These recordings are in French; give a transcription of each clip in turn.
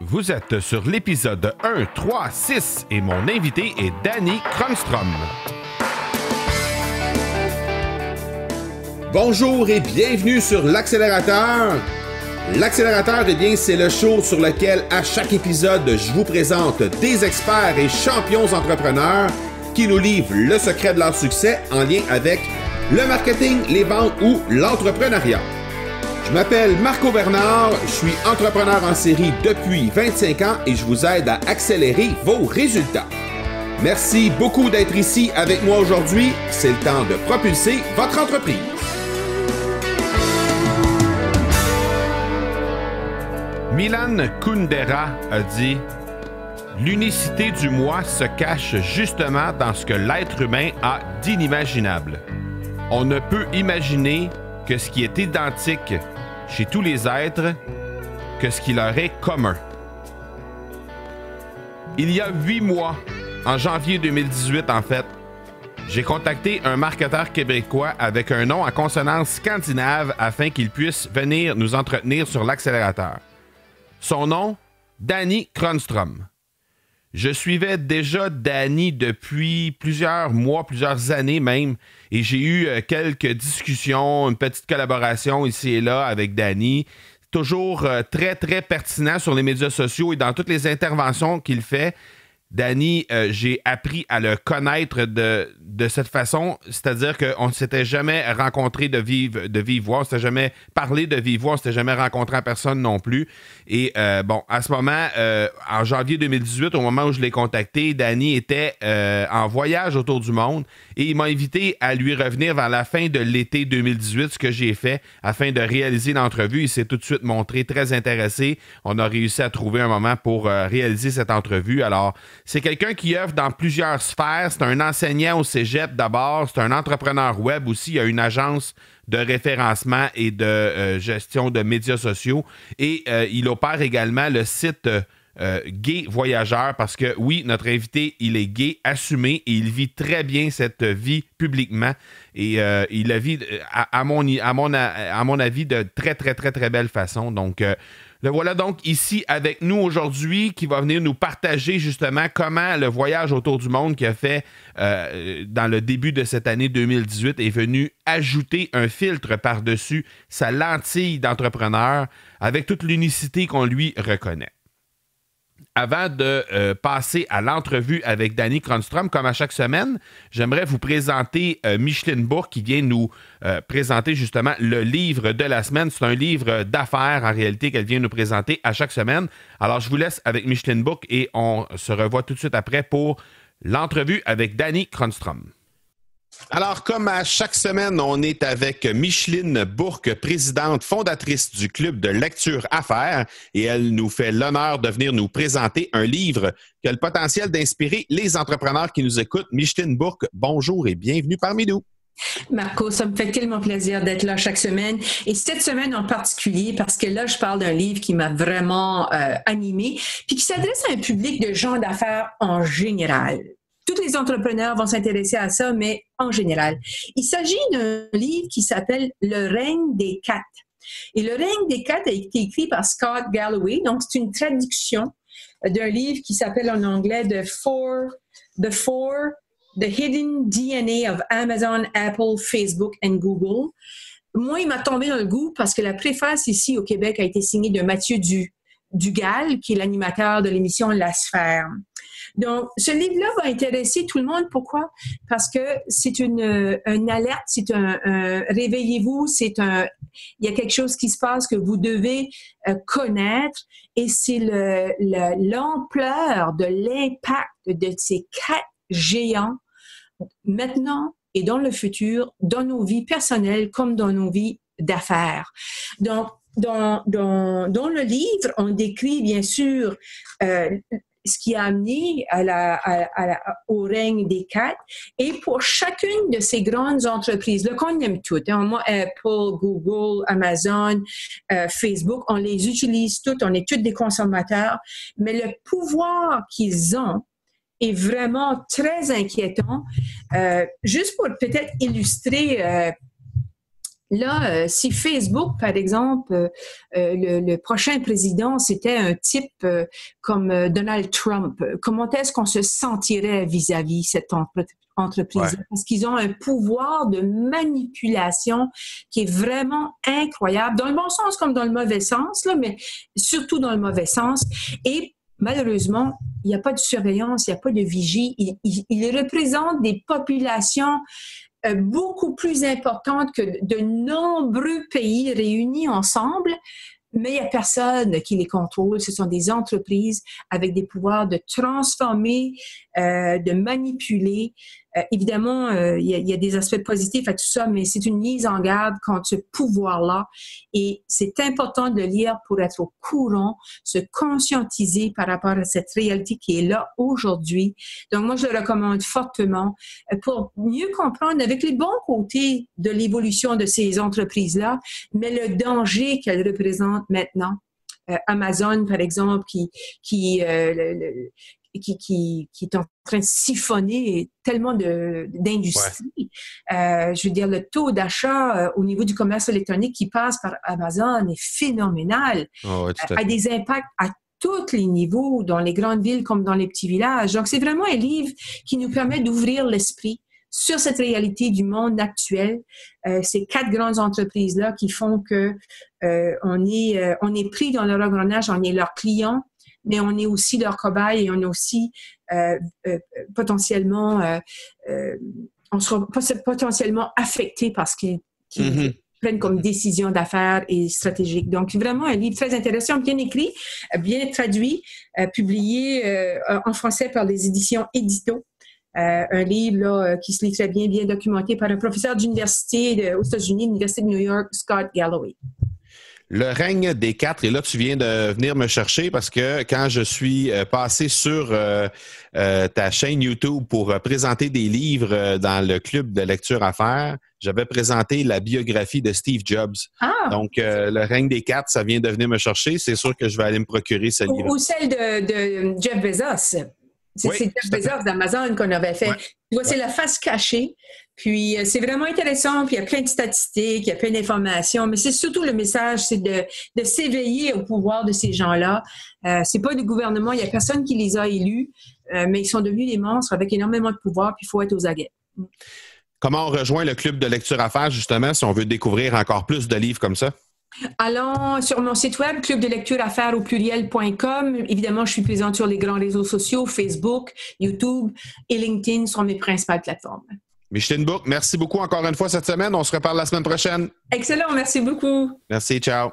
Vous êtes sur l'épisode 1, 3, 6 et mon invité est Danny Kronstrom. Bonjour et bienvenue sur l'accélérateur. L'accélérateur, eh bien, c'est le show sur lequel à chaque épisode, je vous présente des experts et champions entrepreneurs qui nous livrent le secret de leur succès en lien avec le marketing, les ventes ou l'entrepreneuriat. Je m'appelle Marco Bernard, je suis entrepreneur en série depuis 25 ans et je vous aide à accélérer vos résultats. Merci beaucoup d'être ici avec moi aujourd'hui. C'est le temps de propulser votre entreprise. Milan Kundera a dit L'unicité du moi se cache justement dans ce que l'être humain a d'inimaginable. On ne peut imaginer que ce qui est identique chez tous les êtres que ce qui leur est commun. Il y a huit mois, en janvier 2018 en fait, j'ai contacté un marketeur québécois avec un nom en consonance scandinave afin qu'il puisse venir nous entretenir sur l'accélérateur. Son nom, Danny Kronstrom. Je suivais déjà Danny depuis plusieurs mois, plusieurs années même, et j'ai eu euh, quelques discussions, une petite collaboration ici et là avec Danny. Toujours euh, très, très pertinent sur les médias sociaux et dans toutes les interventions qu'il fait. Danny, euh, j'ai appris à le connaître de, de cette façon, c'est-à-dire qu'on ne s'était jamais rencontré de vive, de vive voix, on ne s'était jamais parlé de vive voix, on ne s'était jamais rencontré en personne non plus. Et euh, bon, à ce moment, euh, en janvier 2018, au moment où je l'ai contacté, Danny était en voyage autour du monde et il m'a invité à lui revenir vers la fin de l'été 2018, ce que j'ai fait afin de réaliser l'entrevue. Il s'est tout de suite montré très intéressé. On a réussi à trouver un moment pour réaliser cette entrevue. Alors, c'est quelqu'un qui œuvre dans plusieurs sphères. C'est un enseignant au cégep d'abord. C'est un entrepreneur web aussi. Il a une agence de référencement et de euh, gestion de médias sociaux. Et euh, il opère également le site euh, Gay Voyageur parce que oui, notre invité, il est gay, assumé et il vit très bien cette vie publiquement. Et il la vit, à, mon, à, mon, à mon avis, de très, très, très, très belle façon. Donc, le voilà donc ici avec nous aujourd'hui qui va venir nous partager justement comment le voyage autour du monde qu'il a fait euh, dans le début de cette année 2018 est venu ajouter un filtre par-dessus sa lentille d'entrepreneur avec toute l'unicité qu'on lui reconnaît avant de euh, passer à l'entrevue avec Danny Kronstrom, comme à chaque semaine, j'aimerais vous présenter euh, Micheline Bourg qui vient nous euh, présenter justement le livre de la semaine. C'est un livre d'affaires en réalité qu'elle vient nous présenter à chaque semaine. Alors je vous laisse avec Micheline Bourg et on se revoit tout de suite après pour l'entrevue avec Danny Kronstrom. Alors, comme à chaque semaine, on est avec Micheline Bourque, présidente fondatrice du Club de lecture affaires, et elle nous fait l'honneur de venir nous présenter un livre qui a le potentiel d'inspirer les entrepreneurs qui nous écoutent. Micheline Bourque, bonjour et bienvenue parmi nous. Marco, ça me fait tellement plaisir d'être là chaque semaine. Et cette semaine en particulier, parce que là, je parle d'un livre qui m'a vraiment euh, animé, puis qui s'adresse à un public de gens d'affaires en général tous les entrepreneurs vont s'intéresser à ça, mais en général. Il s'agit d'un livre qui s'appelle Le règne des quatre. Et Le règne des quatre a été écrit par Scott Galloway, donc c'est une traduction d'un livre qui s'appelle en anglais The Four, The Four, The Hidden DNA of Amazon, Apple, Facebook and Google. Moi, il m'a tombé dans le goût parce que la préface ici au Québec a été signée de Mathieu du, Dugal, qui est l'animateur de l'émission La Sphère. Donc, ce livre-là va intéresser tout le monde. Pourquoi? Parce que c'est une, euh, une alerte, c'est un, réveillez-vous, c'est un, il y a quelque chose qui se passe que vous devez euh, connaître et c'est l'ampleur de l'impact de ces quatre géants maintenant et dans le futur, dans nos vies personnelles comme dans nos vies d'affaires. Donc, dans, dans, dans, le livre, on décrit bien sûr euh, ce qui a amené au règne des quatre. Et pour chacune de ces grandes entreprises, là qu'on aime toutes, hein, Apple, Google, Amazon, euh, Facebook, on les utilise toutes, on est toutes des consommateurs, mais le pouvoir qu'ils ont est vraiment très inquiétant. Euh, juste pour peut-être illustrer euh, Là, si Facebook, par exemple, le, prochain président, c'était un type comme Donald Trump, comment est-ce qu'on se sentirait vis-à-vis -vis cette entreprise parce qu'ils ont un pouvoir de manipulation qui est vraiment incroyable, dans le bon sens comme dans le mauvais sens, là, mais surtout dans le mauvais sens. Et malheureusement, il n'y a pas de surveillance, il n'y a pas de vigie. Ils il, représentent des populations euh, beaucoup plus importantes que de nombreux pays réunis ensemble mais il n'y a personne qui les contrôle. Ce sont des entreprises avec des pouvoirs de transformer, euh, de manipuler. Euh, évidemment, euh, il, y a, des aspects positifs à tout ça, mais c'est une mise en garde contre ce pouvoir-là. Et c'est important de lire pour être au courant, se conscientiser par rapport à cette réalité qui est là aujourd'hui. Donc, moi, je le recommande fortement pour mieux comprendre avec les bons côtés de l'évolution de ces entreprises-là, mais le danger qu'elles représentent maintenant. Amazon, par exemple, qui, qui, qui, qui, qui, est en train de siphonner tellement d'industrie. Euh, je veux dire, le taux d'achat euh, au niveau du commerce électronique qui passe par Amazon est phénoménal, oh, a des impacts à tous les niveaux, dans les grandes villes comme dans les petits villages. Donc, c'est vraiment un livre qui nous permet d'ouvrir l'esprit sur cette réalité du monde actuel. Euh, ces quatre grandes entreprises-là qui font que euh, on, est, euh, on est pris dans leur engrenage, on est leurs clients, mais on est aussi leur cobaye et on est aussi euh, euh, potentiellement, euh, on sera potentiellement affecté par ce qu'ils mm-hmm. prennent comme décision d'affaires et stratégique. Donc, vraiment un livre très intéressant, bien écrit, bien traduit, publié en français par les éditions Édito. un livre là, qui se lit très bien, bien documenté par un professeur d'université aux États-Unis, l'Université de New York, Scott Galloway. Le règne des quatre, et là tu viens de venir me chercher parce que quand je suis euh, passé sur euh, euh, ta chaîne YouTube pour présenter des livres dans le club de lecture à faire, j'avais présenté la biographie de Steve Jobs. Ah, Donc, le règne des quatre, ça vient de venir me chercher. C'est sûr que je vais aller me procurer ce livre. Ou celle de, Jeff Bezos. C'est Jeff Bezos d'Amazon qu'on avait fait. Tu vois, c'est la face cachée. Puis euh, c'est vraiment intéressant, puis il y a plein de statistiques, il y a plein d'informations, mais c'est surtout le message, c'est de, de s'éveiller au pouvoir de ces gens-là. Euh, c'est pas du gouvernement, il y a personne qui les a élus, euh, mais ils sont devenus des monstres avec énormément de pouvoir, puis il faut être aux aguets. Comment on rejoint le club de lecture à faire, justement, si on veut découvrir encore plus de livres comme ça? Allons sur mon site web, club de lecture à faire au pluriel.com. Évidemment, je suis présente sur les grands réseaux sociaux, Facebook, YouTube et LinkedIn sont mes principales plateformes. Micheline Bourque, merci beaucoup encore une fois cette semaine. On se reparle la semaine prochaine. Excellent, merci beaucoup. Merci, ciao.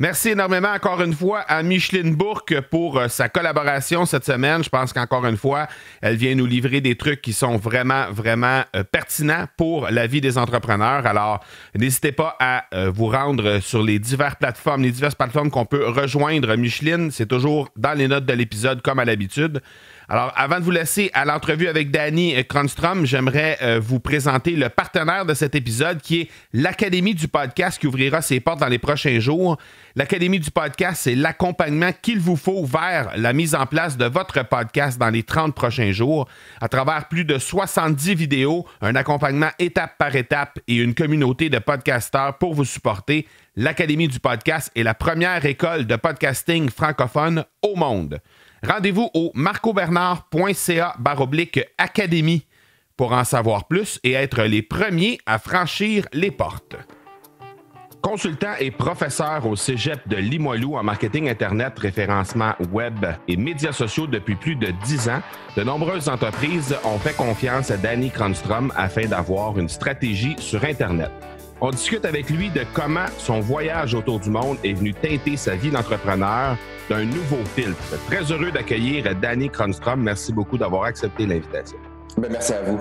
Merci énormément encore une fois à Micheline Bourque pour euh, sa collaboration cette semaine. Je pense qu'encore une fois, elle vient nous livrer des trucs qui sont vraiment, vraiment euh, pertinents pour la vie des entrepreneurs. Alors, n'hésitez pas à euh, vous rendre sur les diverses plateformes, les diverses plateformes qu'on peut rejoindre Micheline. C'est toujours dans les notes de l'épisode comme à l'habitude. Alors, avant de vous laisser à l'entrevue avec Danny Kronstrom, j'aimerais euh, vous présenter le partenaire de cet épisode qui est l'Académie du podcast qui ouvrira ses portes dans les prochains jours. L'Académie du podcast, c'est l'accompagnement qu'il vous faut vers la mise en place de votre podcast dans les 30 prochains jours à travers plus de 70 vidéos, un accompagnement étape par étape et une communauté de podcasteurs pour vous supporter. L'Académie du podcast est la première école de podcasting francophone au monde. Rendez-vous au marcobernard.ca baroblique académie pour en savoir plus et être les premiers à franchir les portes. Consultant et professeur au Cégep de Limoilou en marketing Internet, référencement web et médias sociaux depuis plus de dix ans, de nombreuses entreprises ont fait confiance à Danny Kronstrom afin d'avoir une stratégie sur Internet. On discute avec lui de comment son voyage autour du monde est venu teinter sa vie d'entrepreneur d'un nouveau filtre. Très heureux d'accueillir Danny Kronstrom. Merci beaucoup d'avoir accepté l'invitation. Ben, merci à vous.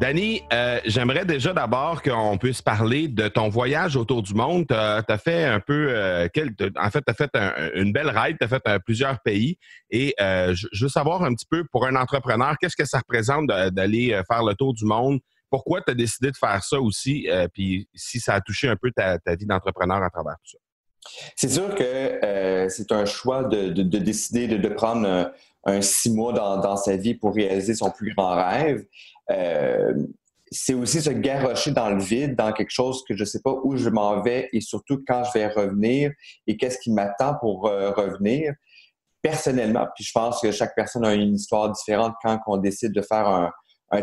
Danny, euh, j'aimerais déjà d'abord qu'on puisse parler de ton voyage autour du monde. Tu as, fait un peu, euh, en fait, tu as fait une belle ride, tu as fait euh, plusieurs pays. Et je veux savoir un petit peu, pour un entrepreneur, qu'est-ce que ça représente d'aller faire le tour du monde? Pourquoi tu as décidé de faire ça aussi? puis si ça a touché un peu ta, vie d'entrepreneur à travers tout ça? C'est sûr que c'est un choix de, décider de, prendre un, six mois dans, sa vie pour réaliser son plus grand rêve. c'est aussi se garrocher dans le vide, dans quelque chose que je ne sais pas où je m'en vais et surtout quand je vais revenir et qu'est-ce qui m'attend pour euh, revenir. Personnellement, puis je pense que chaque personne a une histoire différente quand on décide de faire un,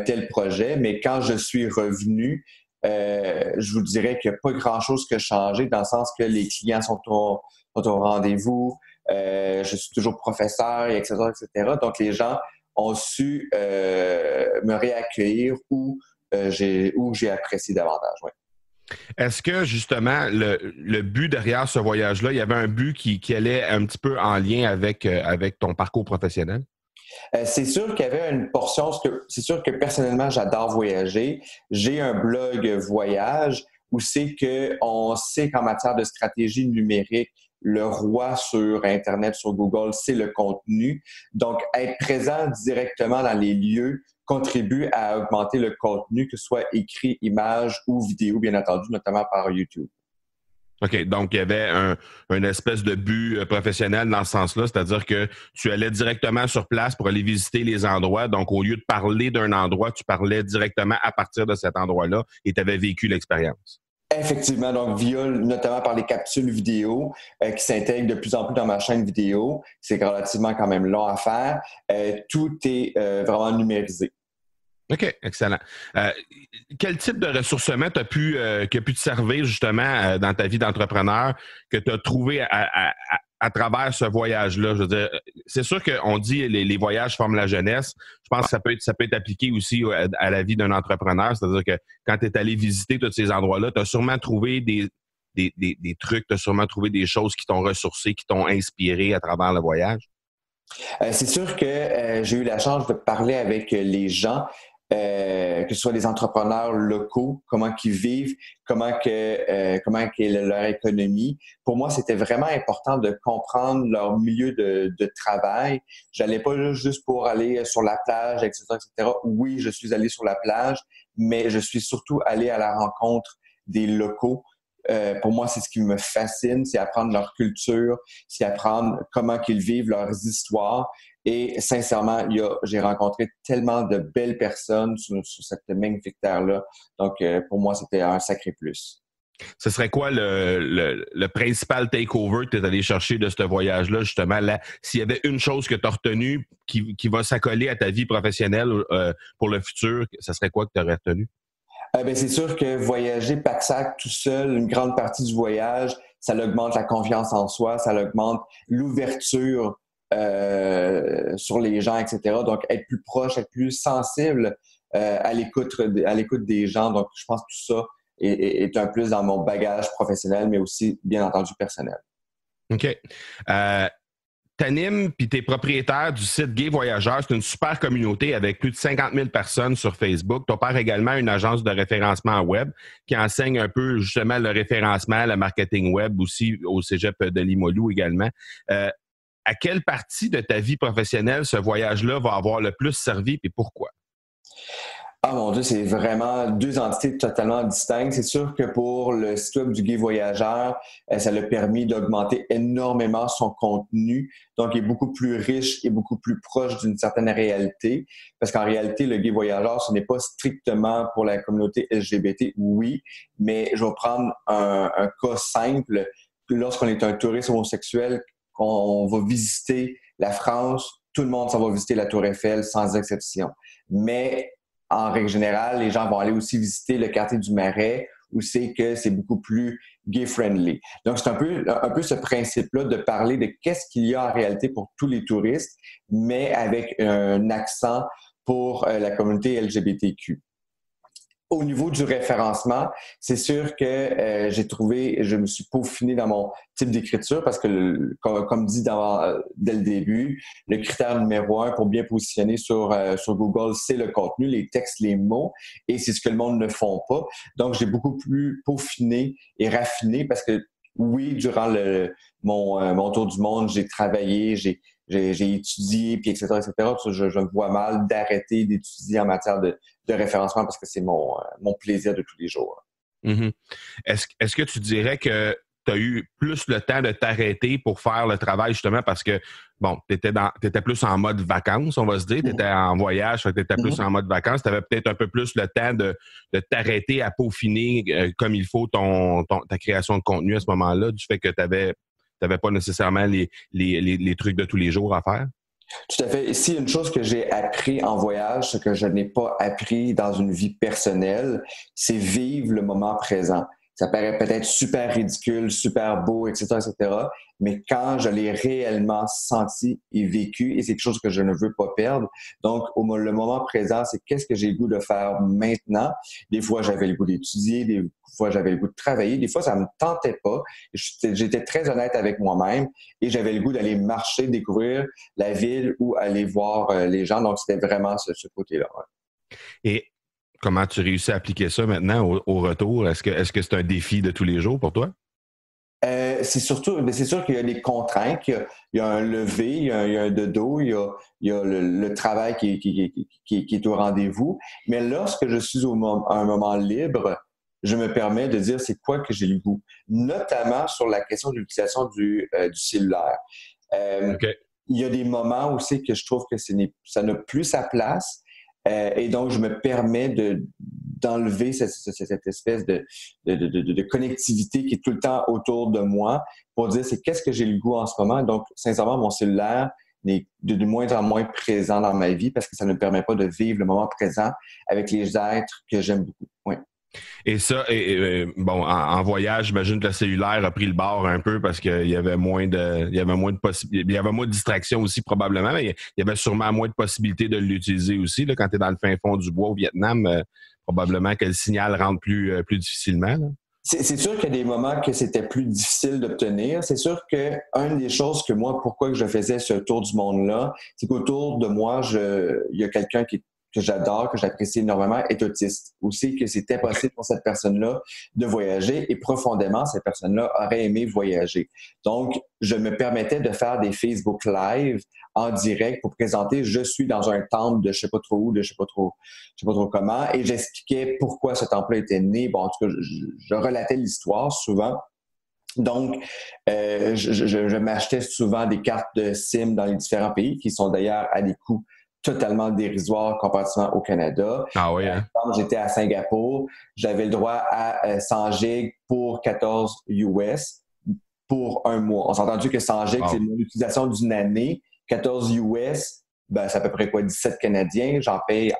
tel projet, mais quand je suis revenu, euh, je vous dirais qu'il n'y a pas grand-chose qui a changé dans le sens que les clients sont au, rendez-vous, euh, je suis toujours professeur, etc., etc. Donc les gens ont su me réaccueillir euh, où j'ai apprécié davantage. Est-ce que justement le, but derrière ce voyage-là, il y avait un but qui, allait un petit peu en lien euh, avec ton parcours professionnel? Euh, c'est sûr qu'il y avait une portion, c'est sûr que personnellement, j'adore voyager. J'ai un blog voyage où c'est qu'on sait qu'en matière de stratégie numérique, le roi sur Internet, sur Google, c'est le contenu. Donc, être présent directement dans les lieux contribue à augmenter le contenu, que ce soit écrit, image ou vidéo, bien entendu, notamment par YouTube. OK, donc il y avait un, espèce de but euh, professionnel dans ce sens-là, c'est-à-dire que tu allais directement sur place pour aller visiter les endroits. Donc, au lieu de parler d'un endroit, tu parlais directement à partir de cet endroit-là et tu avais vécu l'expérience. Effectivement, donc via notamment par les capsules vidéo euh, qui s'intègrent de plus en plus dans ma chaîne vidéo, c'est relativement quand même long à faire. Euh, tout est vraiment numérisé. OK, excellent. Euh, quel type de ressourcement as pu, euh, pu te servir justement euh, dans ta vie d'entrepreneur que tu as trouvé à, travers ce voyage-là? Je veux dire, c'est sûr qu'on dit les, les voyages forment la jeunesse. Je pense que ça peut être, ça peut être appliqué aussi à, la vie d'un entrepreneur. C'est-à-dire que quand tu es allé visiter tous ces endroits-là, tu as sûrement trouvé des, des, des trucs, tu as sûrement trouvé des choses qui t'ont ressourcé, qui t'ont inspiré à travers le voyage? c'est sûr que j'ai eu la chance de parler avec les gens euh, que ce soit les entrepreneurs locaux, comment qu'ils vivent, comment que euh, comment est leur économie. Pour moi, c'était vraiment important de comprendre leur milieu de, de travail. J'allais pas juste pour aller sur la plage, etc., etc. Oui, je suis allé sur la plage, mais je suis surtout allé à la rencontre des locaux. Euh, pour moi, c'est ce qui me fascine, c'est apprendre leur culture, c'est apprendre comment qu'ils vivent leurs histoires. Et sincèrement, j'ai rencontré tellement de belles personnes sur, cette magnifique terre-là. Donc, euh, pour moi, c'était un sacré plus. Ce serait quoi le, principal takeover que tu es allé chercher de ce voyage-là, justement? Là, s'il y avait une chose que tu as retenue qui, va s'accoler à ta vie professionnelle euh, pour le futur, ce serait quoi que tu aurais retenu? Euh, ben, c'est sûr que voyager pack-sac tout seul, une grande partie du voyage, ça augmente la confiance en soi, ça augmente l'ouverture euh, sur les gens, etc. Donc, être plus proche, être plus sensible euh, à l'écoute des gens. Donc, je pense que tout ça est, un plus dans mon bagage professionnel, mais aussi, bien entendu, personnel. OK. Euh, T'animes puis t'es propriétaire du site Gay Voyageurs. C'est une super communauté avec plus de 50 000 personnes sur Facebook. Tu opères également une agence de référencement web qui enseigne un peu justement le référencement, le marketing web aussi au Cégep de Limoilou également. Euh, à quelle partie de ta vie professionnelle ce voyage-là va avoir le plus servi et pourquoi? Ah mon Dieu, c'est vraiment deux entités totalement distinctes. C'est sûr que pour le site web du Gay Voyageur, euh, ça l'a permis d'augmenter énormément son contenu. Donc, il est beaucoup plus riche et beaucoup plus proche d'une certaine réalité. Parce qu'en réalité, le Gay Voyageur, ce n'est pas strictement pour la communauté LGBT, oui, mais je vais prendre un, un cas simple. Lorsqu'on est un touriste homosexuel on va visiter la France, tout le monde va visiter la Tour Eiffel sans exception. Mais en règle générale, les gens vont aller aussi visiter le quartier du Marais où c'est que c'est beaucoup plus gay-friendly. Donc, c'est un peu, un peu ce principe-là de parler de qu'est-ce qu'il y a en réalité pour tous les touristes, mais avec un accent pour euh, la communauté LGBTQ. Au niveau du référencement, c'est sûr que euh, j'ai trouvé, je me suis peaufiné dans mon type d'écriture parce que, comme, dit dans, dès le début, le critère numéro un pour bien positionner sur, euh, sur Google, c'est le contenu, les textes, les mots, et c'est ce que le monde ne font pas. Donc, j'ai beaucoup plus peaufiné et raffiné parce que, oui, durant le, mon, euh, mon tour du monde, j'ai travaillé, j'ai j'ai étudié, puis etc., etc. Je, je me vois mal d'arrêter d'étudier en matière de, de, référencement parce que c'est mon, euh, mon plaisir de tous les jours. Mm-hmm. Est-ce est que tu dirais que tu as eu plus le temps de t'arrêter pour faire le travail, justement, parce que, bon, tu étais, étais, plus en mode vacances, on va se dire. Tu étais en voyage, tu étais plus en mode vacances. Tu avais peut-être un peu plus le temps de, de t'arrêter à peaufiner euh, comme il faut ton, ta création de contenu à ce moment-là, du fait que tu n'avais pas nécessairement les, les, les, trucs de tous les jours à faire? Tout à fait. Ici, une chose que j'ai appris en voyage, ce que je n'ai pas appris dans une vie personnelle, c'est vivre le moment présent ça paraît peut-être super ridicule, super beau, etc., etc. Mais quand je l'ai réellement senti et vécu, et c'est quelque chose que je ne veux pas perdre. Donc, au le moment présent, c'est qu'est-ce que j'ai le goût de faire maintenant? Des fois, j'avais le goût d'étudier, des fois, j'avais le goût de travailler, des fois, ça me tentait pas. J'étais très honnête avec moi-même et j'avais le goût d'aller marcher, découvrir la ville ou aller voir euh, les gens. Donc, c'était vraiment ce, côté-là. Comment tu réussis à appliquer ça maintenant au, retour? Est-ce que est-ce que c'est un défi de tous les jours pour toi? Euh, c'est surtout, mais c'est sûr qu'il y a des contraintes, il y a, un lever, il y a, un de dos, il y a, le, travail qui, qui, est au rendez-vous. Mais lorsque je suis au à un moment libre, je me permets de dire c'est quoi que j'ai le goût, notamment sur la question de l'utilisation du, euh, cellulaire. Euh, il y a des moments aussi que je trouve que ça n'a plus sa place. Euh, et donc, je me permets de, d'enlever cette, cette, espèce de, de, de, de, connectivité qui est tout le temps autour de moi pour dire c'est qu'est-ce que j'ai le goût en ce moment? Donc, sincèrement, mon cellulaire est de, moins en moins présent dans ma vie parce que ça ne me permet pas de vivre le moment présent avec les êtres que j'aime beaucoup. Et ça, bon, en, voyage, j'imagine que le cellulaire a pris le bord un peu parce qu'il y avait moins de, il y avait moins de il y avait moins de distractions aussi probablement, mais il y avait sûrement moins de possibilités de l'utiliser aussi là, quand tu es dans le fin fond du bois au Vietnam. Euh, probablement que le signal rentre plus, euh, plus difficilement. C'est sûr qu'il y a des moments que c'était plus difficile d'obtenir. C'est sûr que une des choses que moi, pourquoi je faisais ce tour du monde-là, c'est qu'autour de moi, il y a quelqu'un qui que j'adore, que j'apprécie énormément, est autiste. Aussi que c'était possible pour cette personne-là de voyager et profondément, cette personne-là aurait aimé voyager. Donc, je me permettais de faire des Facebook Live en direct pour présenter je suis dans un temple de je sais pas trop où, de je sais pas trop, je sais pas trop comment, et j'expliquais pourquoi ce temple-là était né. Bon, en tout cas, je, relatais l'histoire souvent. Donc, euh, je m'achetais souvent des cartes de SIM dans les différents pays, qui sont d'ailleurs à des coûts totalement dérisoire comparativement au Canada. Ah oui, hein? J'étais à Singapour, j'avais le droit à 100 euh, gigs pour 14 US pour un mois. On s'est entendu que 100 gigs, c'est l'utilisation d'une année? 14 US, ben, c'est à peu près quoi, 17 Canadiens? J'en paye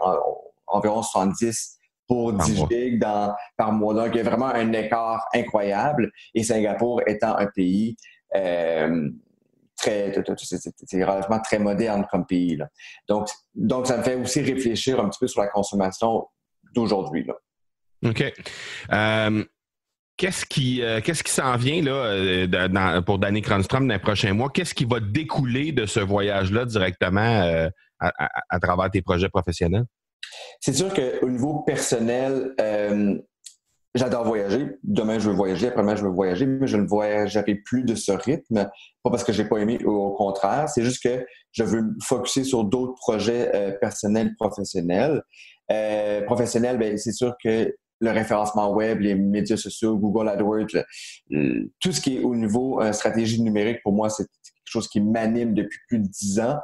environ 70 pour 10 gigs dans, par mois. Donc, il y a vraiment un écart incroyable. Et Singapour étant un pays euh, très, c'est relativement très moderne comme pays. Là. Donc, donc, ça me fait aussi réfléchir un petit peu sur la consommation d'aujourd'hui. OK. Euh, qu'est-ce qui, euh, qu'est-ce qui s'en vient là, euh, pour Danny Cronstrom dans les prochains mois? Qu'est-ce qui va découler de ce voyage-là directement à, travers tes projets professionnels? C'est sûr qu'au niveau personnel, J'adore voyager. Demain, je veux voyager. Après-demain, je veux voyager, mais je ne voyagerai plus de ce rythme. Pas parce que j'ai pas aimé, au contraire. C'est juste que je veux me focuser sur d'autres projets euh, personnels, professionnels. Euh, professionnels, ben, c'est sûr que le référencement web, les médias sociaux, Google AdWords, tout ce qui est au niveau euh, stratégie numérique, pour moi, c'est quelque chose qui m'anime depuis plus de dix ans.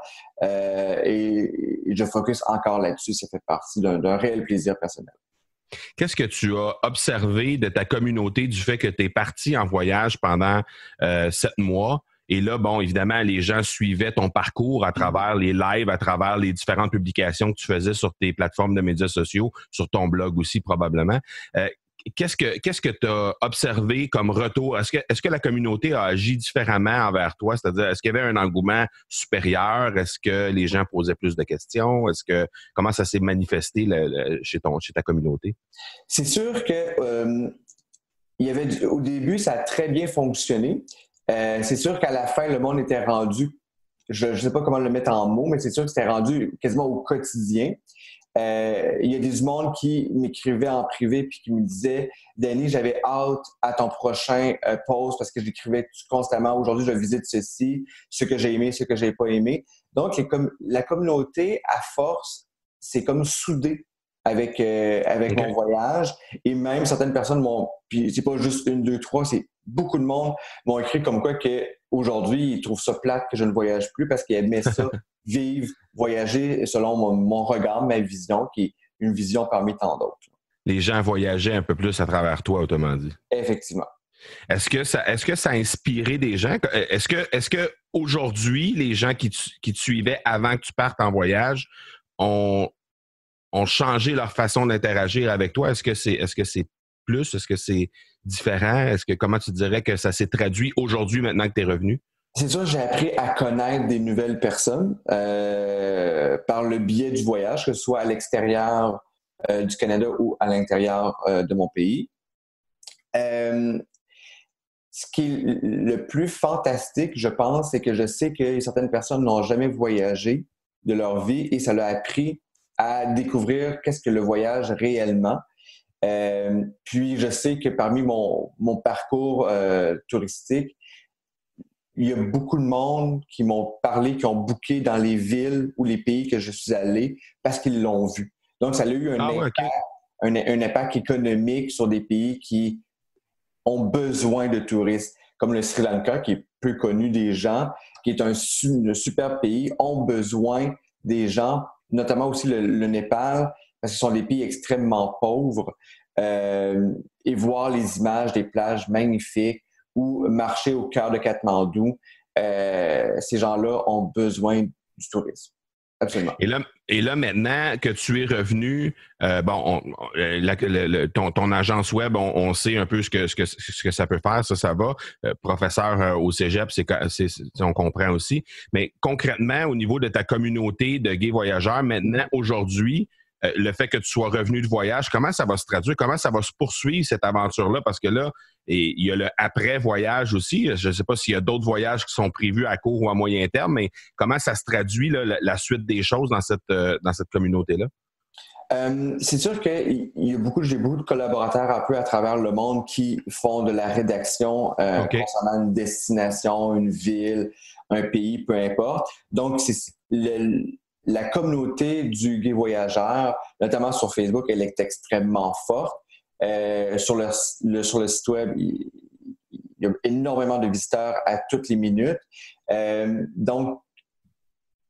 Euh, et, et, je focus encore là-dessus. Ça fait partie d'un réel plaisir personnel. Qu'est-ce que tu as observé de ta communauté du fait que tu es parti en voyage pendant euh, sept mois? Et là, bon, évidemment, les gens suivaient ton parcours à travers les lives, à travers les différentes publications que tu faisais sur tes plateformes de médias sociaux, sur ton blog aussi probablement. Euh, qu'est-ce que qu'est-ce que tu as observé comme retour? Est-ce que, est-ce que la communauté a agi différemment envers toi? C'est-à-dire, est-ce qu'il y avait un engouement supérieur? Est-ce que les gens posaient plus de questions? Est-ce que comment ça s'est manifesté chez ton chez ta communauté? C'est sûr que euh, y avait au début, ça a très bien fonctionné. Euh, c'est sûr qu'à la fin, le monde était rendu, je ne sais pas comment le mettre en mots, mais c'est sûr que c'était rendu quasiment au quotidien. Euh, il y a des monde qui m'écrivaient en privé puis qui me disaient Danny, j'avais hâte à ton prochain euh, post parce que j'écrivais constamment aujourd'hui, je visite ceci, ce que j'ai aimé, ce que j'ai pas aimé. Donc, la communauté, à force, c'est comme soudé avec, euh, avec mon voyage. Et même certaines personnes m'ont. Puis c'est pas juste une, deux, trois, c'est beaucoup de monde m'ont écrit comme quoi que aujourd'hui ils trouvent ça plate que je ne voyage plus parce qu'ils aimaient ça, vivre, voyager selon mon, regard, ma vision, qui est une vision parmi tant d'autres. Les gens voyageaient un peu plus à travers toi, autrement dit. Effectivement. Est-ce que ça, est-ce que ça a inspiré des gens? Est-ce que, est-ce que aujourd'hui, les gens qui, qui te suivaient avant que tu partes en voyage ont, ont changé leur façon d'interagir avec toi? Est-ce que c'est, est-ce que c'est plus? Est-ce que c'est différent? Est-ce que comment tu dirais que ça s'est traduit aujourd'hui maintenant que tu es revenu? C'est sûr, j'ai appris à connaître des nouvelles personnes euh, par le biais du voyage, que ce soit à l'extérieur euh, du Canada ou à l'intérieur euh, de mon pays. ce qui est le plus fantastique, je pense, c'est que je sais que certaines personnes n'ont jamais voyagé de leur vie et ça leur a appris à découvrir qu'est-ce que le voyage réellement. Euh, puis je sais que parmi mon, mon parcours euh, touristique, il y a beaucoup de monde qui m'ont parlé, qui ont booké dans les villes ou les pays que je suis allé parce qu'ils l'ont vu. Donc, ça a eu un, ah impact, un, un, impact économique sur des pays qui ont besoin de touristes, comme le Sri Lanka, qui est peu connu des gens, qui est un, un super pays, ont besoin des gens, notamment aussi le, le Népal, ce sont des pays extrêmement pauvres, euh, et voir les images des plages magnifiques ou marcher au cœur de Katmandou, euh, ces gens-là ont besoin du tourisme. Absolument. Et là, maintenant que tu es revenu, euh, bon, ton, agence web, on, sait un peu ce que, ce, que, ce que ça peut faire, ça, ça va. professeur au cégep, c'est, on comprend aussi. Mais concrètement, au niveau de ta communauté de gays voyageurs, maintenant, aujourd'hui, euh, le fait que tu sois revenu de voyage, comment ça va se traduire? Comment ça va se poursuivre cette aventure-là? Parce que là, il y a le après-voyage aussi. Je ne sais pas s'il y a d'autres voyages qui sont prévus à court ou à moyen terme, mais comment ça se traduit, la, suite des choses dans cette, euh, dans cette communauté-là? Euh, c'est sûr qu'il y a beaucoup, j'ai beaucoup de collaborateurs un peu à travers le monde qui font de la rédaction concernant une destination, une ville, un pays, peu importe. Donc, c'est le, la communauté du gay voyageur, notamment sur Facebook, elle est extrêmement forte. Euh, sur, le, sur le site web, il, y a énormément de visiteurs à toutes les minutes. Euh, donc,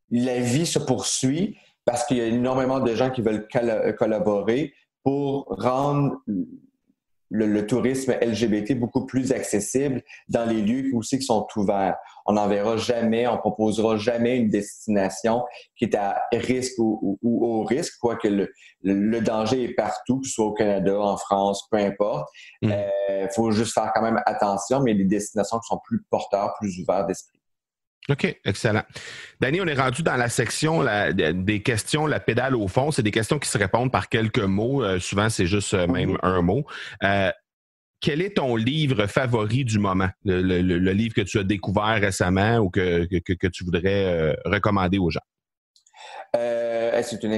la vie se poursuit parce qu'il y a énormément de gens qui veulent collaborer pour rendre le, tourisme LGBT beaucoup plus accessible dans les lieux aussi qui sont ouverts. On n'enverra jamais, on proposera jamais une destination qui est à risque ou, au risque, quoique le, le, danger est partout, que ce soit au Canada, en France, peu importe. Il mm. euh, faut juste faire quand même attention, mais des destinations qui sont plus porteurs, plus ouverts d'esprit. OK, excellent. Danny, on est rendu dans la section des questions, la pédale au fond. C'est des questions qui se répondent par quelques mots. Euh, souvent, c'est juste euh, même un mot. Euh, quel est ton livre favori du moment? Le, livre que tu as découvert récemment ou que, tu voudrais recommander aux gens? c'est une,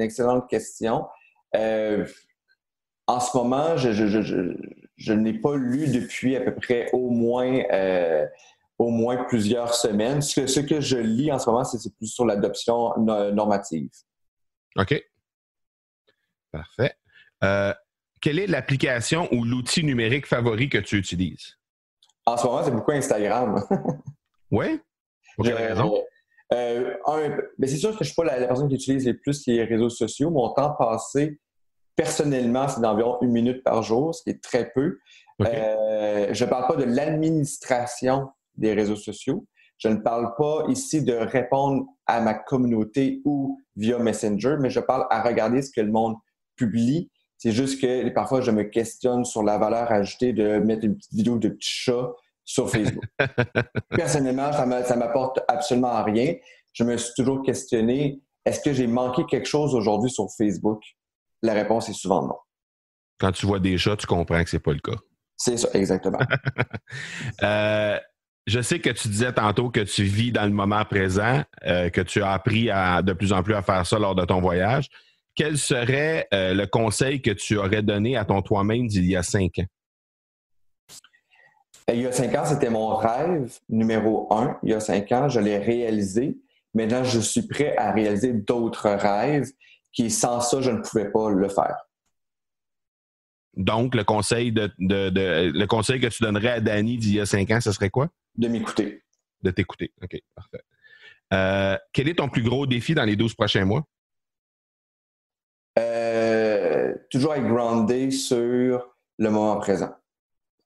excellente question. en ce moment, je, je n'ai pas lu depuis à peu près au moins au moins plusieurs semaines. Ce que, ce que je lis en ce moment, c'est plus sur l'adoption normative. OK. Parfait. Euh, quelle est l'application ou l'outil numérique favori que tu utilises? En ce moment, c'est beaucoup Instagram. oui? Pour quelle raison? Euh, ben, c'est sûr que je ne suis pas la, personne qui utilise les plus les réseaux sociaux. Mon temps passé, personnellement, c'est d'environ une minute par jour, ce qui est très peu. Euh, je ne parle pas de l'administration des réseaux sociaux. Je ne parle pas ici de répondre à ma communauté ou via Messenger, mais je parle à regarder ce que le monde publie. C'est juste que parfois, je me questionne sur la valeur ajoutée de mettre une petite vidéo de petit chat sur Facebook. Personnellement, ça ne m'apporte absolument rien. Je me suis toujours questionné, est-ce que j'ai manqué quelque chose aujourd'hui sur Facebook? La réponse est souvent non. Quand tu vois des chats, tu comprends que ce n'est pas le cas. C'est ça, exactement. euh, je sais que tu disais tantôt que tu vis dans le moment présent, euh, que tu as appris à, de plus en plus à faire ça lors de ton voyage. Quel serait euh, le conseil que tu aurais donné à ton toi-même d'il y a cinq ans? Il y a cinq ans, c'était mon rêve numéro un. Il y a cinq ans, je l'ai réalisé. Maintenant, je suis prêt à réaliser d'autres rêves qui, sans ça, je ne pouvais pas le faire. Donc, le conseil, de, le conseil que tu donnerais à Danny d'il y a cinq ans, ce serait quoi? De m'écouter. De t'écouter. OK, parfait. Euh, quel est ton plus gros défi dans les 12 prochains mois? Euh, toujours être groundé sur le moment présent.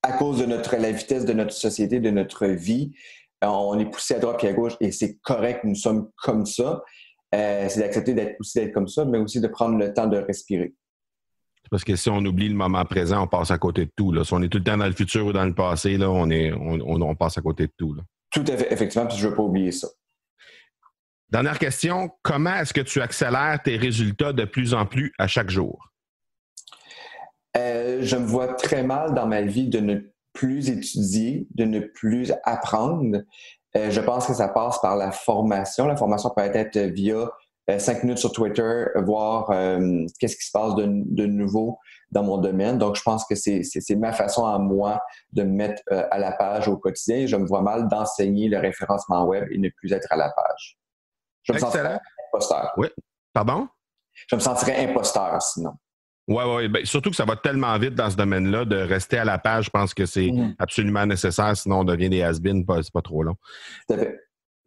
À cause de notre, la vitesse de notre société, de notre vie, on est poussé à droite et à gauche et c'est correct, nous sommes comme ça. Euh, c'est d'accepter d'être aussi d'être comme ça, mais aussi de prendre le temps de respirer. Parce que si on oublie le moment présent, on passe à côté de tout. Là. Si on est tout le temps dans le futur ou dans le passé, là, on, est, on, passe à côté de tout. Là. Tout à fait, effectivement, puis je ne veux pas oublier ça. Dernière question, comment est-ce que tu accélères tes résultats de plus en plus à chaque jour? Euh, je me vois très mal dans ma vie de ne plus étudier, de ne plus apprendre. Euh, je pense que ça passe par la formation. La formation peut être via cinq minutes sur Twitter, voir euh, qu'est-ce qui se passe de, nouveau dans mon domaine. Donc, je pense que c'est ma façon à moi de me mettre à la page au quotidien. Je me vois mal d'enseigner le référencement web et ne plus être à la page. Je me sentirais imposteur. Oui. Pardon? Je me sentirais imposteur sinon. Oui, oui. Ben, surtout que ça va tellement vite dans ce domaine-là de rester à la page. Je pense que c'est mm. absolument nécessaire, sinon on devient des has-been, c'est pas trop long.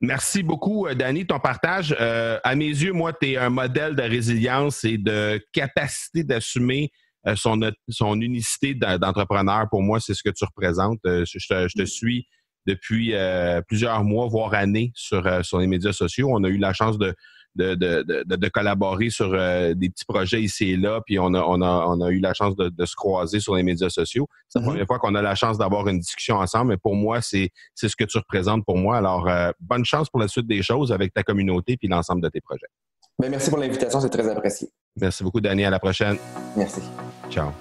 Merci beaucoup, euh, Danny, ton partage. Euh, à mes yeux, moi, tu es un modèle de résilience et de capacité d'assumer euh, son, son unicité d'entrepreneur. Pour moi, c'est ce que tu représentes. je, te, je, te, mm. suis depuis plusieurs mois, voire années sur, sur les médias sociaux. On a eu la chance de, de, de, de, collaborer sur euh, des petits projets ici et là, puis on a, on a, on a eu la chance de, se croiser sur les médias sociaux. C'est la mm-hmm. première fois qu'on a la chance d'avoir une discussion ensemble, mais pour moi, c'est ce que tu représentes pour moi. Alors, euh, bonne chance pour la suite des choses avec ta communauté puis l'ensemble de tes projets. Ben, merci pour l'invitation, c'est très apprécié. Merci beaucoup, Danny. À la prochaine. Merci. Ciao.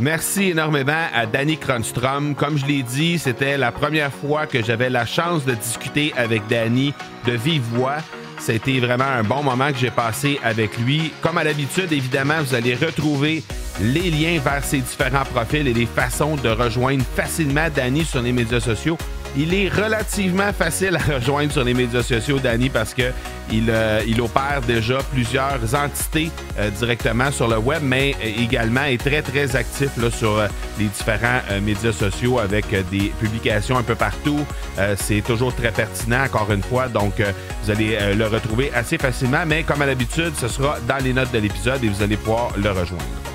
Merci énormément à Danny Kronstrom. Comme je l'ai dit, c'était la première fois que j'avais la chance de discuter avec Danny de vive voix. C'était vraiment un bon moment que j'ai passé avec lui. Comme à l'habitude, évidemment, vous allez retrouver les liens vers ses différents profils et les façons de rejoindre facilement Danny sur les médias sociaux. Il est relativement facile à rejoindre sur les médias sociaux, Danny, parce que il, euh, il opère déjà plusieurs entités euh, directement sur le web, mais également est très, très actif là, sur euh, les différents médias sociaux avec des publications un peu partout. C'est toujours très pertinent, encore une fois, donc vous allez le retrouver assez facilement, mais comme à l'habitude, ce sera dans les notes de l'épisode et vous allez pouvoir le rejoindre.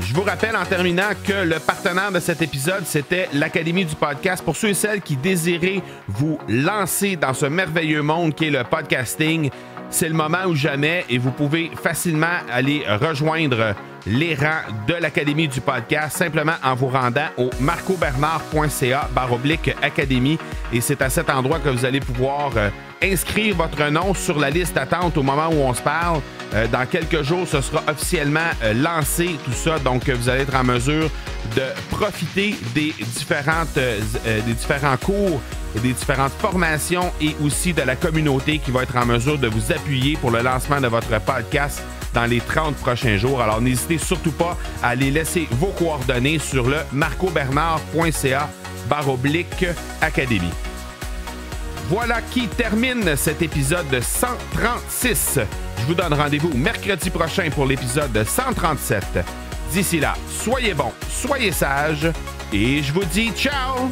Je vous rappelle en terminant que le partenaire de cet épisode, c'était l'Académie du podcast. Pour ceux et celles qui désiraient vous lancer dans ce merveilleux monde qui est le podcasting, c'est le moment ou jamais et vous pouvez facilement aller rejoindre les rangs de l'Académie du podcast simplement en vous rendant au marcobernard.ca baroblique académie et c'est à cet endroit que vous allez pouvoir euh, inscrire votre nom sur la liste d'attente au moment où on se parle. Euh, dans quelques jours, ce sera officiellement euh, lancé tout ça, donc vous allez être en mesure de profiter des différentes des différents cours des différentes formations et aussi de la communauté qui va être en mesure de vous appuyer pour le lancement de votre podcast dans les 30 prochains jours. Alors n'hésitez surtout pas à aller laisser vos coordonnées sur le marcobernard.ca baroblique académie. Voilà qui termine cet épisode 136. Je vous donne rendez-vous mercredi prochain pour l'épisode 137. D'ici là, soyez bons, soyez sages et je vous dis ciao